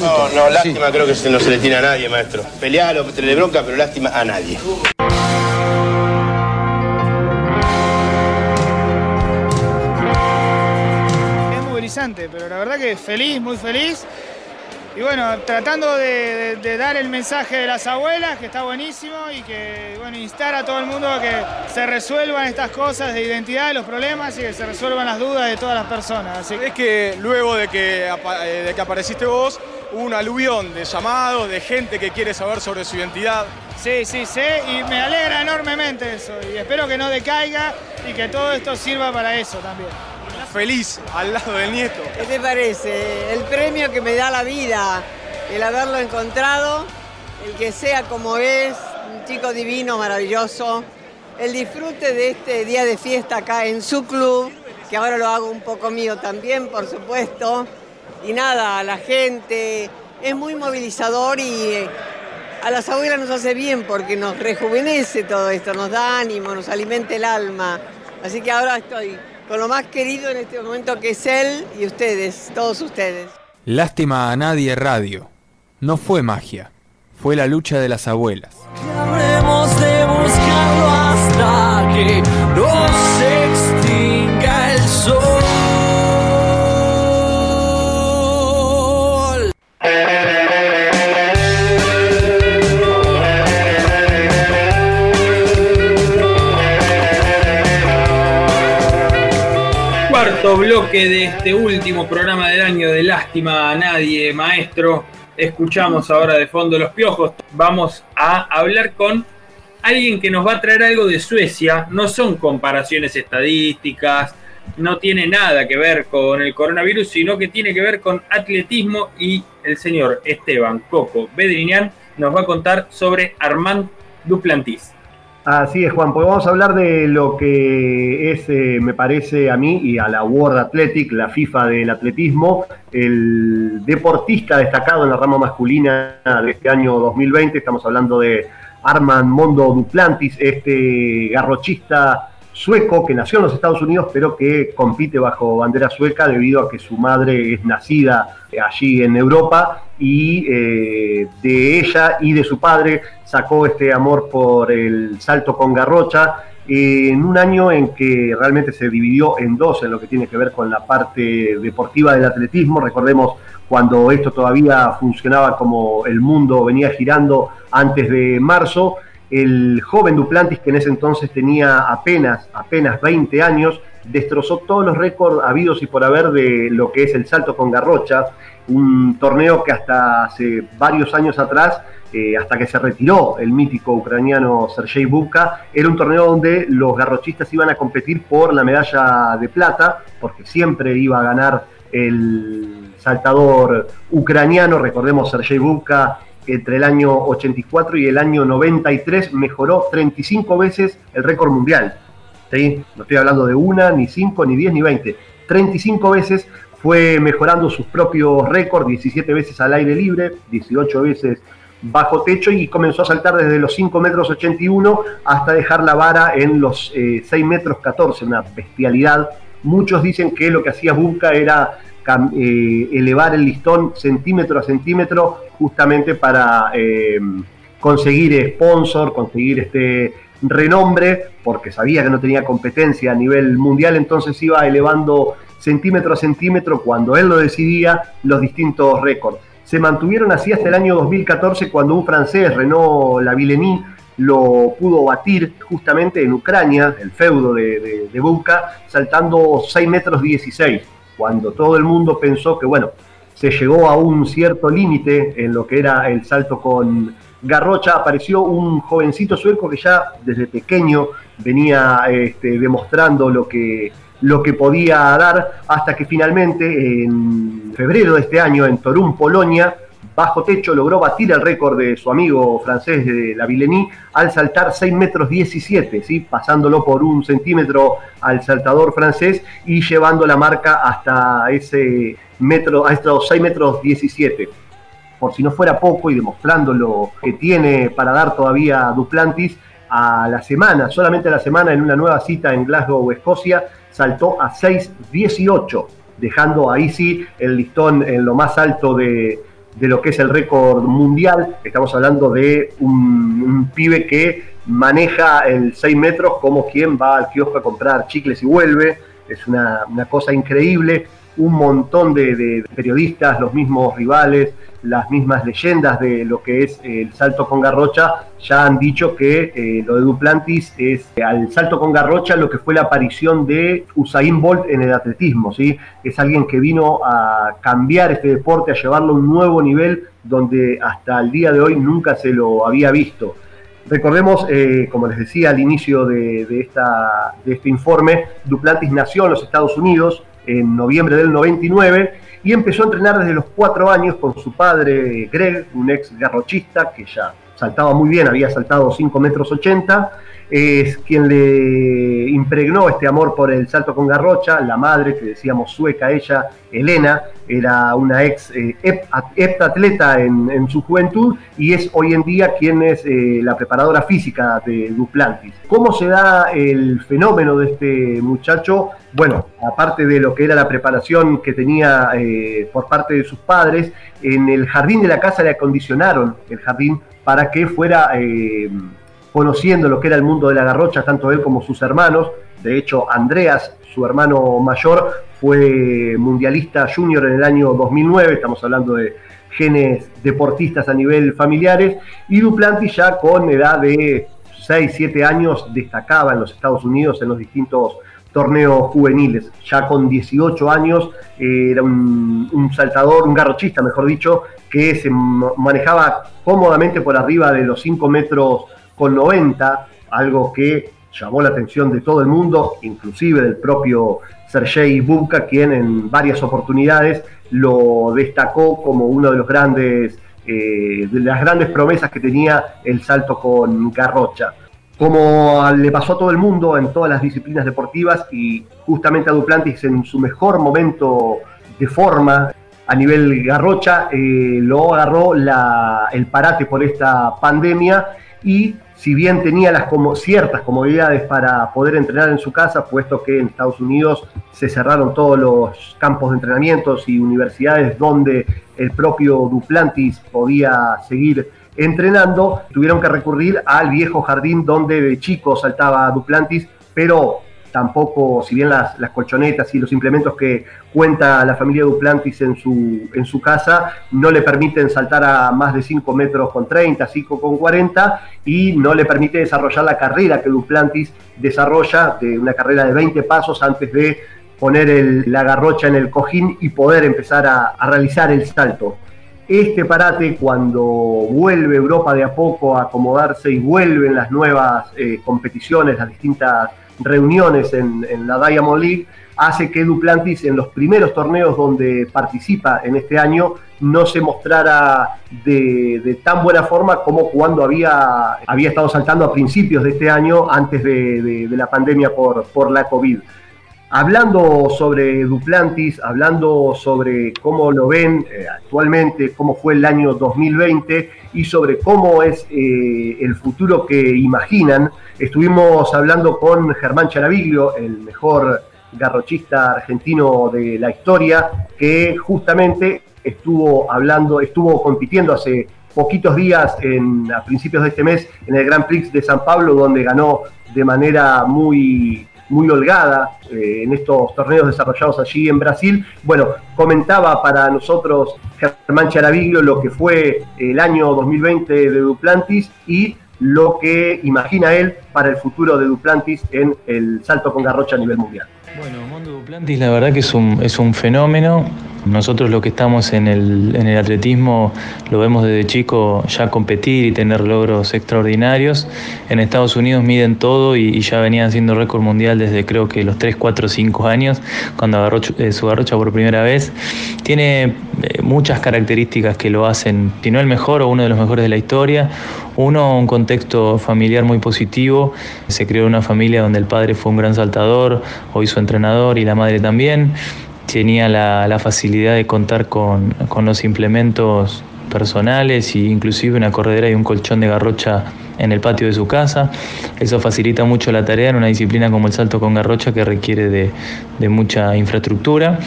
No, no, lástima creo que no se le tiene a nadie, maestro. Pelear o bronca, pero lástima a nadie. Es movilizante, pero la verdad que feliz, muy feliz. Y bueno, tratando de, de, dar el mensaje de las abuelas, que está buenísimo, y que, bueno, instar a todo el mundo a que se resuelvan estas cosas de identidad, de los problemas, y que se resuelvan las dudas de todas las personas. Así es que luego de que, eh, de que apareciste vos, hubo un aluvión de llamados, de gente que quiere saber sobre su identidad. Sí, sí, sí, y me alegra enormemente eso, y espero que no decaiga y que todo esto sirva para eso también feliz al lado del nieto. ¿Qué te parece? El premio que me da la vida, el haberlo encontrado, el que sea como es, un chico divino, maravilloso, el disfrute de este día de fiesta acá en su club, que ahora lo hago un poco mío también, por supuesto, y nada, la gente es muy movilizador y a las abuelas nos hace bien porque nos rejuvenece todo esto, nos da ánimo, nos alimenta el alma. Así que ahora estoy con lo más querido en este momento que es él y ustedes, todos ustedes. Lástima a nadie radio. No fue magia, fue la lucha de las abuelas. Habremos de buscarlo hasta que no se extinga el sol. Bloque de este último programa del año de Lástima a Nadie, maestro. Escuchamos ahora de fondo los piojos. Vamos a hablar con alguien que nos va a traer algo de Suecia. No son comparaciones estadísticas, no tiene nada que ver con el coronavirus, sino que tiene que ver con atletismo y el señor Esteban Coco Bedriñán nos va a contar sobre Armand Duplantis. Así es, Juan, pues vamos a hablar de lo que es, eh, me parece a mí y a la World Athletic, la FIFA del atletismo, el deportista destacado en la rama masculina de este año 2020. Estamos hablando de Armand Mondo Duplantis, este garrochista sueco que nació en los Estados Unidos, pero que compite bajo bandera sueca debido a que su madre es nacida allí en Europa y eh, de ella y de su padre sacó este amor por el salto con garrocha en un año en que realmente se dividió en dos en lo que tiene que ver con la parte deportiva del atletismo. Recordemos cuando esto todavía funcionaba como el mundo venía girando antes de marzo el joven Duplantis, que en ese entonces tenía apenas, apenas 20 años, destrozó todos los récords habidos y por haber de lo que es el salto con garrocha, un torneo que hasta hace varios años atrás, eh, hasta que se retiró el mítico ucraniano Sergei Bubka, era un torneo donde los garrochistas iban a competir por la medalla de plata, porque siempre iba a ganar el saltador ucraniano, recordemos Sergei Bubka entre el año 84 y el año 93 mejoró 35 veces el récord mundial. ¿sí? No estoy hablando de una, ni cinco, ni 10, ni 20. 35 veces fue mejorando sus propios récords, 17 veces al aire libre, 18 veces bajo techo y comenzó a saltar desde los 5 metros 81 hasta dejar la vara en los 6 eh, metros 14, una bestialidad. Muchos dicen que lo que hacía Bunka era eh, elevar el listón centímetro a centímetro justamente para eh, conseguir sponsor, conseguir este renombre, porque sabía que no tenía competencia a nivel mundial, entonces iba elevando centímetro a centímetro cuando él lo decidía los distintos récords. Se mantuvieron así hasta el año 2014 cuando un francés, Renaud Lavillenie, lo pudo batir justamente en Ucrania, el feudo de, de, de saltando 6 metros 16 cuando todo el mundo pensó que, bueno, se llegó a un cierto límite en lo que era el salto con Garrocha, apareció un jovencito sueco que ya desde pequeño venía este, demostrando lo que, lo que podía dar, hasta que finalmente en febrero de este año en Torun, Polonia, bajo techo logró batir el récord de su amigo francés de la Villenie al saltar 6 metros 17, ¿sí? pasándolo por un centímetro al saltador francés y llevando la marca hasta ese metro, a estos 6 metros 17. Por si no fuera poco y demostrando lo que tiene para dar todavía Duplantis, a la semana, solamente a la semana en una nueva cita en Glasgow, Escocia, saltó a 6.18, dejando ahí sí el listón en lo más alto de, de lo que es el récord mundial. Estamos hablando de un, pibe que maneja el 6 metros como quien va al kiosco a comprar chicles y vuelve. Es una, una cosa increíble. Un montón de, de periodistas, los mismos rivales, las mismas leyendas de lo que es el salto con garrocha ya han dicho que eh, lo de Duplantis es al salto con garrocha lo que fue la aparición de Usain Bolt en el atletismo, ¿sí? Es alguien que vino a cambiar este deporte, a llevarlo a un nuevo nivel donde hasta el día de hoy nunca se lo había visto. Recordemos, eh, como les decía al inicio de, de, este informe, Duplantis nació en los Estados Unidos en noviembre del 99 y empezó a entrenar desde los cuatro años con su padre Greg, un ex garrochista que ya saltaba muy bien, había saltado 5 metros 80, es quien le impregnó este amor por el salto con garrocha, la madre, que decíamos sueca ella, Elena, era una ex eh, heptatleta en, su juventud y es hoy en día quien es eh, la preparadora física de Duplantis. ¿Cómo se da el fenómeno de este muchacho? Bueno, aparte de lo que era la preparación que tenía eh, por parte de sus padres, en el jardín de la casa le acondicionaron el jardín para que fuera eh, conociendo lo que era el mundo de la garrocha, tanto él como sus hermanos. De hecho, Andreas, su hermano mayor, fue mundialista junior en el año 2009, estamos hablando de genes deportistas a nivel familiares, y Duplantis ya con edad de 6, 7 años destacaba en los Estados Unidos en los distintos torneos juveniles. Ya con 18 años eh, era un, saltador, un garrochista, mejor dicho, que se manejaba cómodamente por arriba de los 5 metros con 90, algo que llamó la atención de todo el mundo, inclusive del propio Sergei Bubka, quien en varias oportunidades lo destacó como uno de los grandes, eh, de las grandes promesas que tenía el salto con garrocha como le pasó a todo el mundo en todas las disciplinas deportivas y justamente a Duplantis en su mejor momento de forma a nivel garrocha, eh, lo agarró la, el parate por esta pandemia y si bien tenía las como, ciertas comodidades para poder entrenar en su casa, puesto que en Estados Unidos se cerraron todos los campos de entrenamientos y universidades donde el propio Duplantis podía seguir entrenando, tuvieron que recurrir al viejo jardín donde de chico saltaba Duplantis, pero tampoco, si bien las, colchonetas y los implementos que cuenta la familia Duplantis en su, en su casa no le permiten saltar a más de 5 metros con 30, 5 con 40 y no le permite desarrollar la carrera que Duplantis desarrolla, de una carrera de 20 pasos antes de poner el, la garrocha en el cojín y poder empezar a realizar el salto este parate cuando vuelve Europa de a poco a acomodarse y vuelven las nuevas eh, competiciones, las distintas reuniones en, en, la Diamond League, hace que Duplantis en los primeros torneos donde participa en este año no se mostrara de, tan buena forma como cuando había, había estado saltando a principios de este año antes de, de, de la pandemia por, por la COVID hablando sobre Duplantis, hablando sobre cómo lo ven eh, actualmente, cómo fue el año 2020 y sobre cómo es eh, el futuro que imaginan. Estuvimos hablando con Germán Charaviglio, el mejor garrochista argentino de la historia, que justamente estuvo hablando, estuvo compitiendo hace poquitos días, a principios de este mes, en el Grand Prix de San Pablo, donde ganó de manera muy muy holgada eh, en estos torneos desarrollados allí en Brasil. Bueno, comentaba para nosotros Germán Charaviglio lo que fue el año 2020 de Duplantis y lo que imagina él para el futuro de Duplantis en el salto con garrocha a nivel mundial. Bueno, Mondo Duplantis la verdad que es un, es un fenómeno. Nosotros lo que estamos en el, atletismo lo vemos desde chico ya competir y tener logros extraordinarios. En Estados Unidos miden todo y, y ya venían siendo récord mundial desde creo que los 3, 4, 5 años, cuando agarró eh, su garrocha por primera vez. Tiene eh, muchas características que lo hacen, si no el mejor o uno de los mejores de la historia. Uno, un contexto familiar muy positivo. Se creó una familia donde el padre fue un gran saltador, hoy su entrenador y la madre también. Tenía la, facilidad de contar con, los implementos personales e inclusive una corredera y un colchón de garrocha en el patio de su casa. Eso facilita mucho la tarea en una disciplina como el salto con garrocha que requiere de, mucha infraestructura.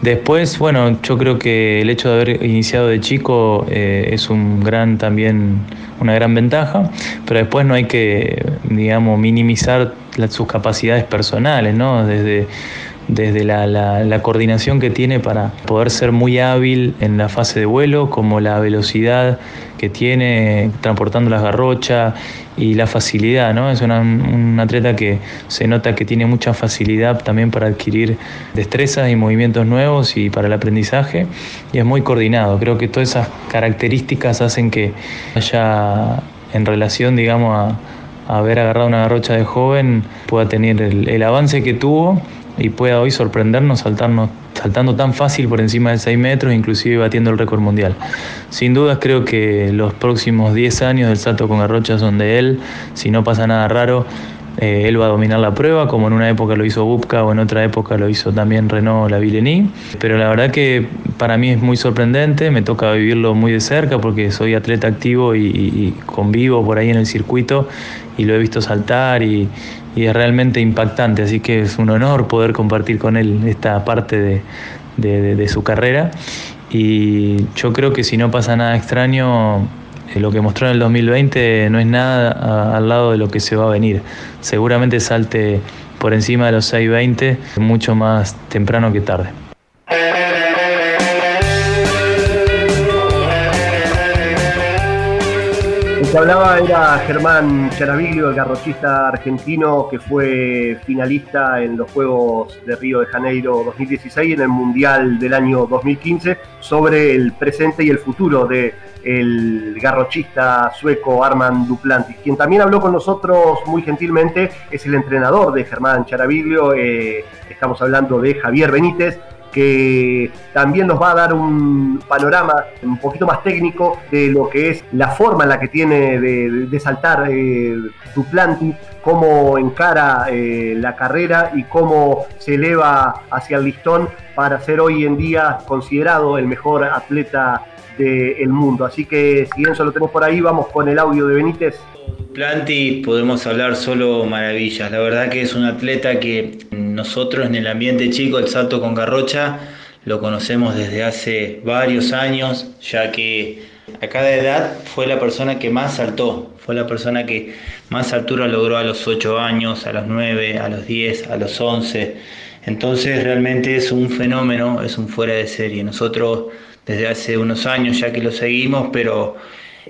Después, bueno, yo creo que el hecho de haber iniciado de chico eh, es un gran también una gran ventaja, pero después no hay que, digamos, minimizar sus capacidades personales, ¿no? Desde desde la, coordinación que tiene para poder ser muy hábil en la fase de vuelo, como la velocidad que tiene transportando las garrochas y la facilidad, ¿no? Es un atleta que se nota que tiene mucha facilidad también para adquirir destrezas y movimientos nuevos y para el aprendizaje y es muy coordinado. Creo que todas esas características hacen que haya en relación, digamos, a, haber agarrado una garrocha de joven, pueda tener el avance que tuvo y pueda hoy sorprendernos saltarnos, saltando tan fácil por encima de 6 metros, inclusive batiendo el récord mundial. Sin dudas creo que los próximos 10 años del salto con garrocha son de él, si no pasa nada raro, eh, él va a dominar la prueba, como en una época lo hizo Bubka o en otra época lo hizo también Renault Lavillenie. Pero la verdad que para mí es muy sorprendente, me toca vivirlo muy de cerca porque soy atleta activo y convivo por ahí en el circuito y lo he visto saltar y, es realmente impactante, así que es un honor poder compartir con él esta parte de, su carrera y yo creo que si no pasa nada extraño, lo que mostró en el 2020 no es nada al lado de lo que se va a venir. Seguramente salte por encima de los 6.20 mucho más temprano que tarde. que hablaba era Germán Charaviglio, el garrochista argentino que fue finalista en los Juegos de Río de Janeiro 2016 y en el Mundial del año 2015 sobre el presente y el futuro de el garrochista sueco Armand Duplantis. Quien también habló con nosotros muy gentilmente es el entrenador de Germán Charaviglio, eh, estamos hablando de Javier Benítez, que también nos va a dar un panorama un poquito más técnico de lo que es la forma en la que tiene de, saltar eh, Duplantis, cómo encara eh, la carrera y cómo se eleva hacia el listón para ser hoy en día considerado el mejor atleta del mundo. Así que si bien solo tenemos por ahí, vamos con el audio de Benítez. Planti podemos hablar solo maravillas. La verdad que es un atleta que nosotros en el ambiente chico, el salto con garrocha, lo conocemos desde hace varios años, ya que a cada edad fue la persona que más saltó, fue la persona que más altura logró a los 8 años, a los 9, a los 10, a los 11. Entonces realmente es un fenómeno, es un fuera de serie. Nosotros desde hace unos años ya que lo seguimos, pero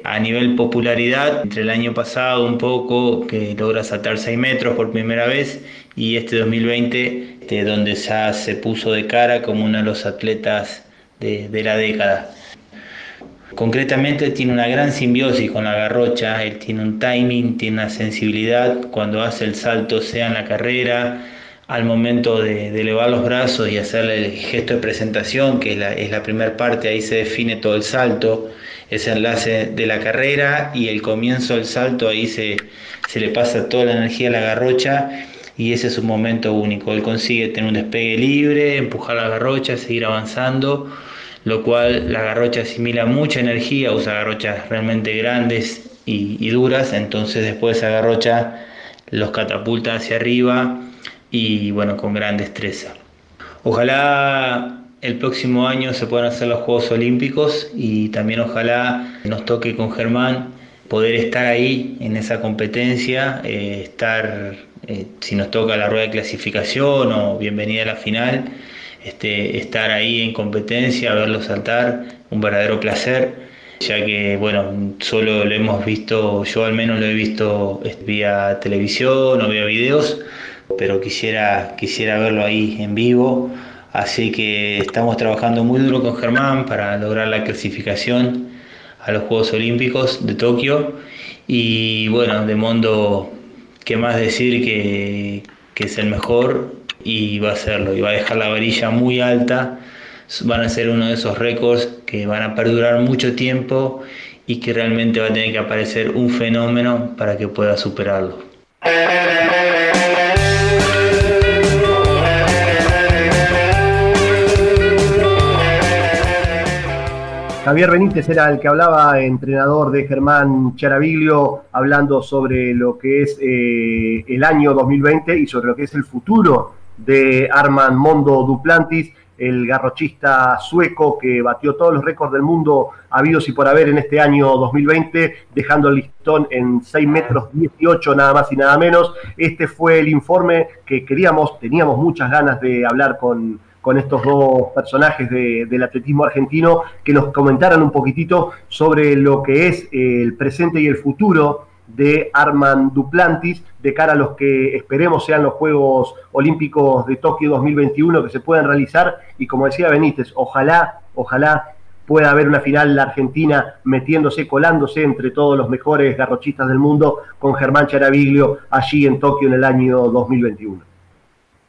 a nivel popularidad, entre el año pasado un poco, que logra saltar 6 metros por primera vez, y este 2020, este, donde ya se puso de cara como uno de los atletas de, de la década. Concretamente tiene una gran simbiosis con la garrocha, él tiene un timing, tiene una sensibilidad cuando hace el salto, sea en la carrera, al momento de, elevar los brazos y hacer el gesto de presentación, que es la, primera parte, ahí se define todo el salto ese enlace de la carrera y el comienzo del salto, ahí se, se le pasa toda la energía a la garrocha y ese es un momento único. Él consigue tener un despegue libre, empujar la garrocha, seguir avanzando, lo cual la garrocha asimila mucha energía, usa garrochas realmente grandes y, y duras, entonces después esa garrocha los catapulta hacia arriba y bueno, con gran destreza. Ojalá el próximo año se puedan hacer los Juegos Olímpicos y también ojalá nos toque con Germán poder estar ahí en esa competencia, eh, estar, eh, si nos toca la rueda de clasificación o bienvenida a la final, este, estar ahí en competencia, verlo saltar, un verdadero placer, ya que, bueno, solo lo hemos visto, yo al menos lo he visto este, vía televisión o vía videos, pero quisiera, quisiera verlo ahí en vivo Así que estamos trabajando muy duro con Germán para lograr la clasificación a los Juegos Olímpicos de Tokio. Y bueno, de Mondo, ¿qué más decir que, que es el mejor? Y va a hacerlo, y va a dejar la varilla muy alta. Van a ser uno de esos récords que van a perdurar mucho tiempo y que realmente va a tener que aparecer un fenómeno para que pueda superarlo. Javier Benítez era el que hablaba, entrenador de Germán Charaviglio, hablando sobre lo que es eh, el año 2020 y sobre lo que es el futuro de Armand Mondo Duplantis, el garrochista sueco que batió todos los récords del mundo habidos y por haber en este año 2020, dejando el listón en 6 metros 18 nada más y nada menos. Este fue el informe que queríamos, teníamos muchas ganas de hablar con, con estos dos personajes del atletismo argentino que nos comentaran un poquitito sobre lo que es el presente y el futuro de Armand Duplantis de cara a los que esperemos sean los Juegos Olímpicos de Tokio 2021 que se puedan realizar y como decía Benítez, ojalá, ojalá pueda haber una final la Argentina metiéndose, colándose entre todos los mejores garrochistas del mundo con Germán Charaviglio allí en Tokio en el año 2021.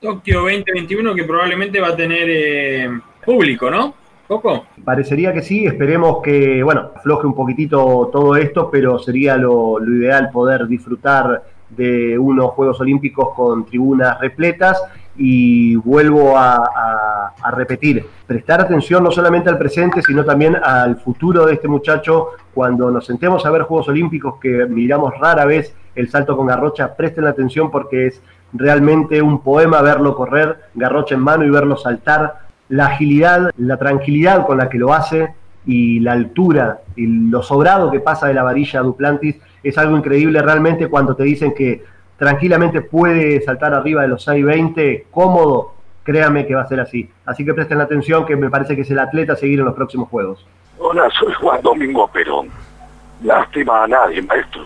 Tokio 2021 que probablemente va a tener eh, público, ¿no? Parecería que sí, esperemos que, bueno, afloje un poquitito todo esto, pero sería lo, ideal poder disfrutar de unos Juegos Olímpicos con tribunas repletas y vuelvo a, repetir, prestar atención no solamente al presente, sino también al futuro de este muchacho. Cuando nos sentemos a ver Juegos Olímpicos, que miramos rara vez el salto con Garrocha, presten atención porque es realmente un poema verlo correr, Garrocha en mano y verlo saltar la agilidad, la tranquilidad con la que lo hace y la altura y lo sobrado que pasa de la varilla a Duplantis es algo increíble realmente cuando te dicen que tranquilamente puede saltar arriba de los 6.20 cómodo, créame que va a ser así. Así que presten atención que me parece que es el atleta a seguir en los próximos juegos. Hola, soy Juan Domingo Perón. Lástima a nadie, maestro.